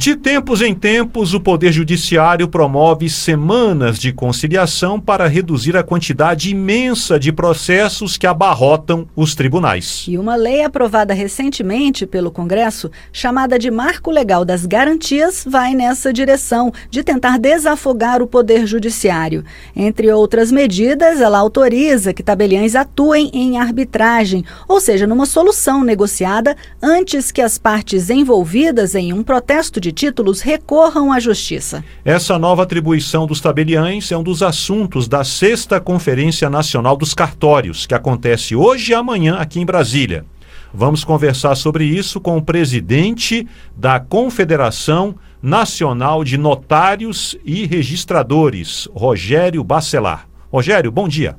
De tempos em tempos, o Poder Judiciário promove semanas de conciliação para reduzir a quantidade imensa de processos que abarrotam os tribunais. E uma lei aprovada recentemente pelo Congresso, chamada de Marco Legal das Garantias, vai nessa direção de tentar desafogar o Poder Judiciário. Entre outras medidas, ela autoriza que tabeliães atuem em arbitragem, ou seja, numa solução negociada antes que as partes envolvidas em um protesto de de títulos recorram à Justiça. Essa nova atribuição dos tabeliães é um dos assuntos da sexta Conferência Nacional dos Cartórios, que acontece hoje e amanhã aqui em Brasília. Vamos conversar sobre isso com o presidente da Confederação Nacional de Notários e Registradores, Rogério Bacelar. Rogério, bom dia.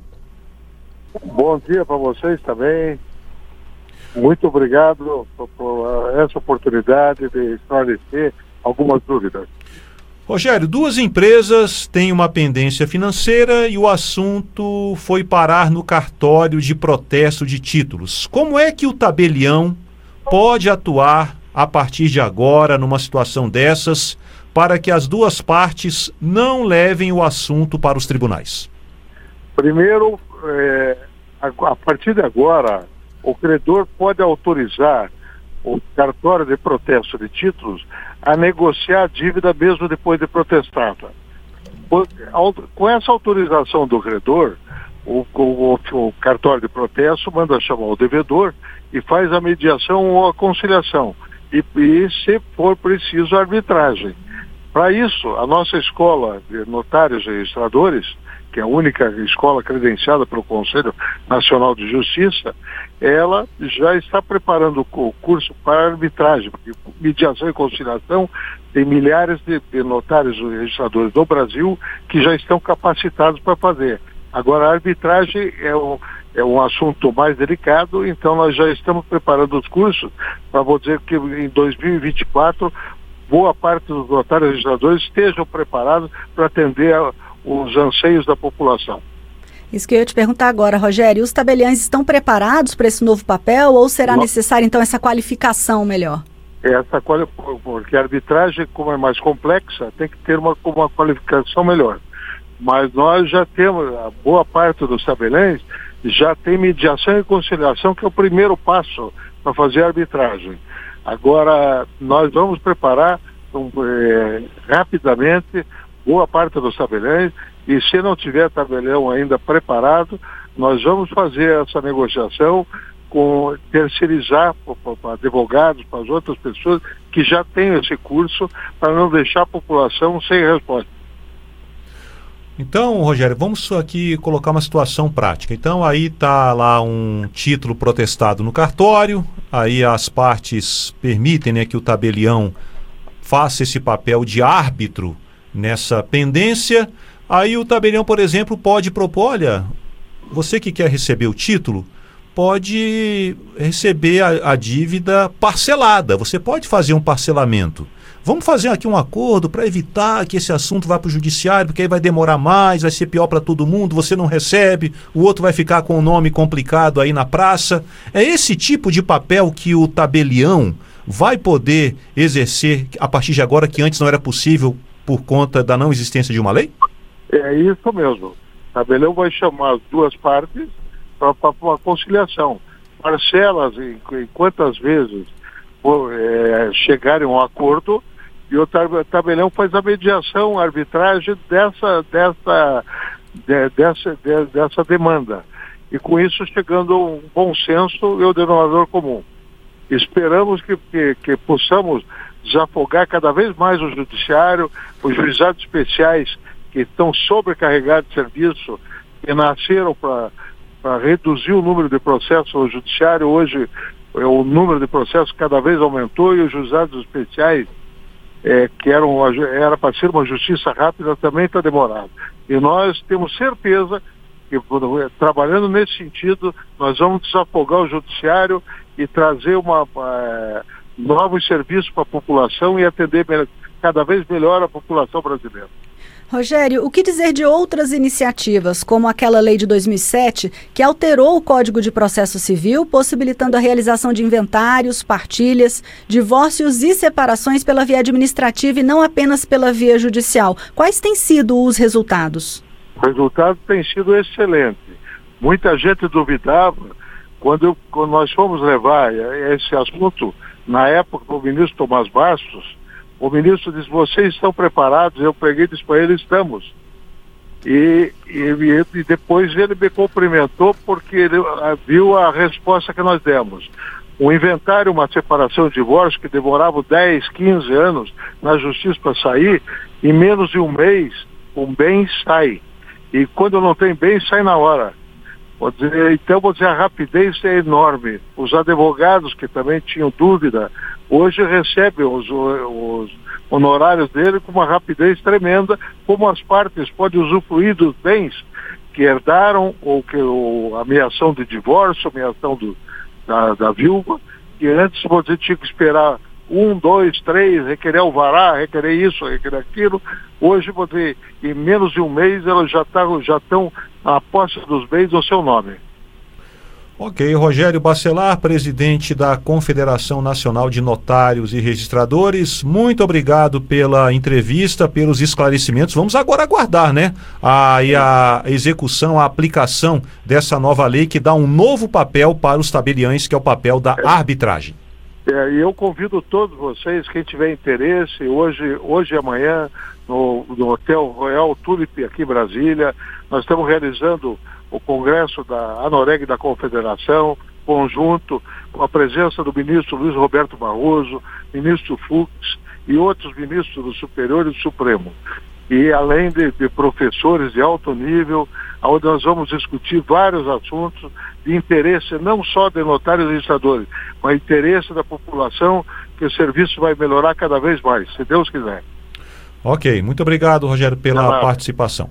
Bom dia para vocês também. Muito obrigado por, por essa oportunidade de esclarecer algumas dúvidas. Rogério, duas empresas têm uma pendência financeira e o assunto foi parar no cartório de protesto de títulos. Como é que o tabelião pode atuar a partir de agora numa situação dessas para que as duas partes não levem o assunto para os tribunais? Primeiro, é, a partir de agora, o credor pode autorizar o cartório de protesto de títulos a negociar a dívida mesmo depois de protestada. Com essa autorização do credor, o, o, o, cartório de protesto manda chamar o devedor e faz a mediação ou a conciliação. E, e se for preciso, a arbitragem. Para isso, a nossa escola de notários e registradores que é a única escola credenciada pelo Conselho Nacional de Justiça, ela já está preparando o curso para arbitragem, porque mediação e conciliação tem milhares de, de notários e registradores do Brasil que já estão capacitados para fazer. Agora, a arbitragem é um, é um assunto mais delicado, então nós já estamos preparando os cursos para vou dizer que em 2024 boa parte dos notários e registradores estejam preparados para atender a os anseios da população. Isso que eu ia te perguntar agora, Rogério. Os tabeliães estão preparados para esse novo papel ou será Não. necessária, então, essa qualificação melhor? Essa porque a arbitragem, como é mais complexa, tem que ter uma, uma qualificação melhor. Mas nós já temos, a boa parte dos tabeliães já tem mediação e conciliação, que é o primeiro passo para fazer a arbitragem. Agora, nós vamos preparar um, é, rapidamente boa parte dos tabeliões, e se não tiver tabelião ainda preparado, nós vamos fazer essa negociação com terceirizar para advogados, para as outras pessoas que já têm esse curso, para não deixar a população sem resposta. Então, Rogério, vamos aqui colocar uma situação prática. Então, aí está lá um título protestado no cartório, aí as partes permitem né, que o tabelião faça esse papel de árbitro nessa pendência. Aí o tabelião, por exemplo, pode propor: olha, você que quer receber o título, pode receber a, a dívida parcelada. Você pode fazer um parcelamento. Vamos fazer aqui um acordo para evitar que esse assunto vá para o judiciário, porque aí vai demorar mais, vai ser pior para todo mundo, você não recebe, o outro vai ficar com o um nome complicado aí na praça. É esse tipo de papel que o tabelião vai poder exercer a partir de agora, que antes não era possível por conta da não existência de uma lei? É isso mesmo. O tabelião vai chamar as duas partes para uma conciliação. Parcelas em, em quantas vezes por, é, chegarem a um acordo e o tabelião faz a mediação, a arbitragem dessa, dessa, de, dessa, de, dessa demanda. E com isso chegando um bom senso e o denominador comum. Esperamos que, que, que possamos desafogar cada vez mais o judiciário, os juizados especiais que estão sobrecarregados de serviço, que nasceram para reduzir o número de processos no judiciário, hoje é, o número de processos cada vez aumentou e os juizados especiais, é, que eram, era para ser uma justiça rápida, também está demorado. E nós temos certeza trabalhando nesse sentido, nós vamos desafogar o judiciário e trazer uma. É, novos serviços para a população e atender cada vez melhor a população brasileira. Rogério, o que dizer de outras iniciativas, como aquela lei de 2007, que alterou o Código de Processo Civil, possibilitando a realização de inventários, partilhas, divórcios e separações pela via administrativa e não apenas pela via judicial? Quais têm sido os resultados? O resultado tem sido excelente. Muita gente duvidava quando, quando nós fomos levar esse assunto, na época, para o ministro Tomás Bastos, o ministro disse, vocês estão preparados? Eu peguei e disse para ele, estamos. E, e, e, depois ele me cumprimentou porque ele ah, viu a resposta que nós demos. Um inventário, uma separação de divórcio que demorava 10, 15 anos na justiça para sair, em menos de um mês o bem sai. E quando não tem bem, sai na hora. Então, vou dizer, a rapidez é enorme. Os advogados que também tinham dúvida, hoje recebem os, os honorários dele com uma rapidez tremenda, como as partes podem usufruir dos bens que herdaram ou que ou ameação de divórcio, ameação do, da, da viúva, que antes você tinha que esperar um, dois, três, requerer alvará, requerer isso, requerer aquilo. Hoje, você, em menos de um mês, elas já tá, já estão a posse dos bens no seu nome. Ok, Rogério Bacelar, presidente da Confederação Nacional de Notários e Registradores, muito obrigado pela entrevista, pelos esclarecimentos. Vamos agora aguardar, né? A, a execução, a aplicação dessa nova lei que dá um novo papel para os tabeliães, que é o papel da arbitragem. É, e eu convido todos vocês, quem tiver interesse, hoje, hoje e amanhã, no, no Hotel Royal Tulip aqui em Brasília, nós estamos realizando o congresso da Anoreg da Confederação, conjunto, com a presença do ministro Luiz Roberto Barroso, ministro Fux e outros ministros do Superior e do Supremo. E além de, de professores de alto nível, onde nós vamos discutir vários assuntos de interesse não só de notários e registradores, mas interesse da população, que o serviço vai melhorar cada vez mais, se Deus quiser. Ok, muito obrigado, Rogério, pela participação.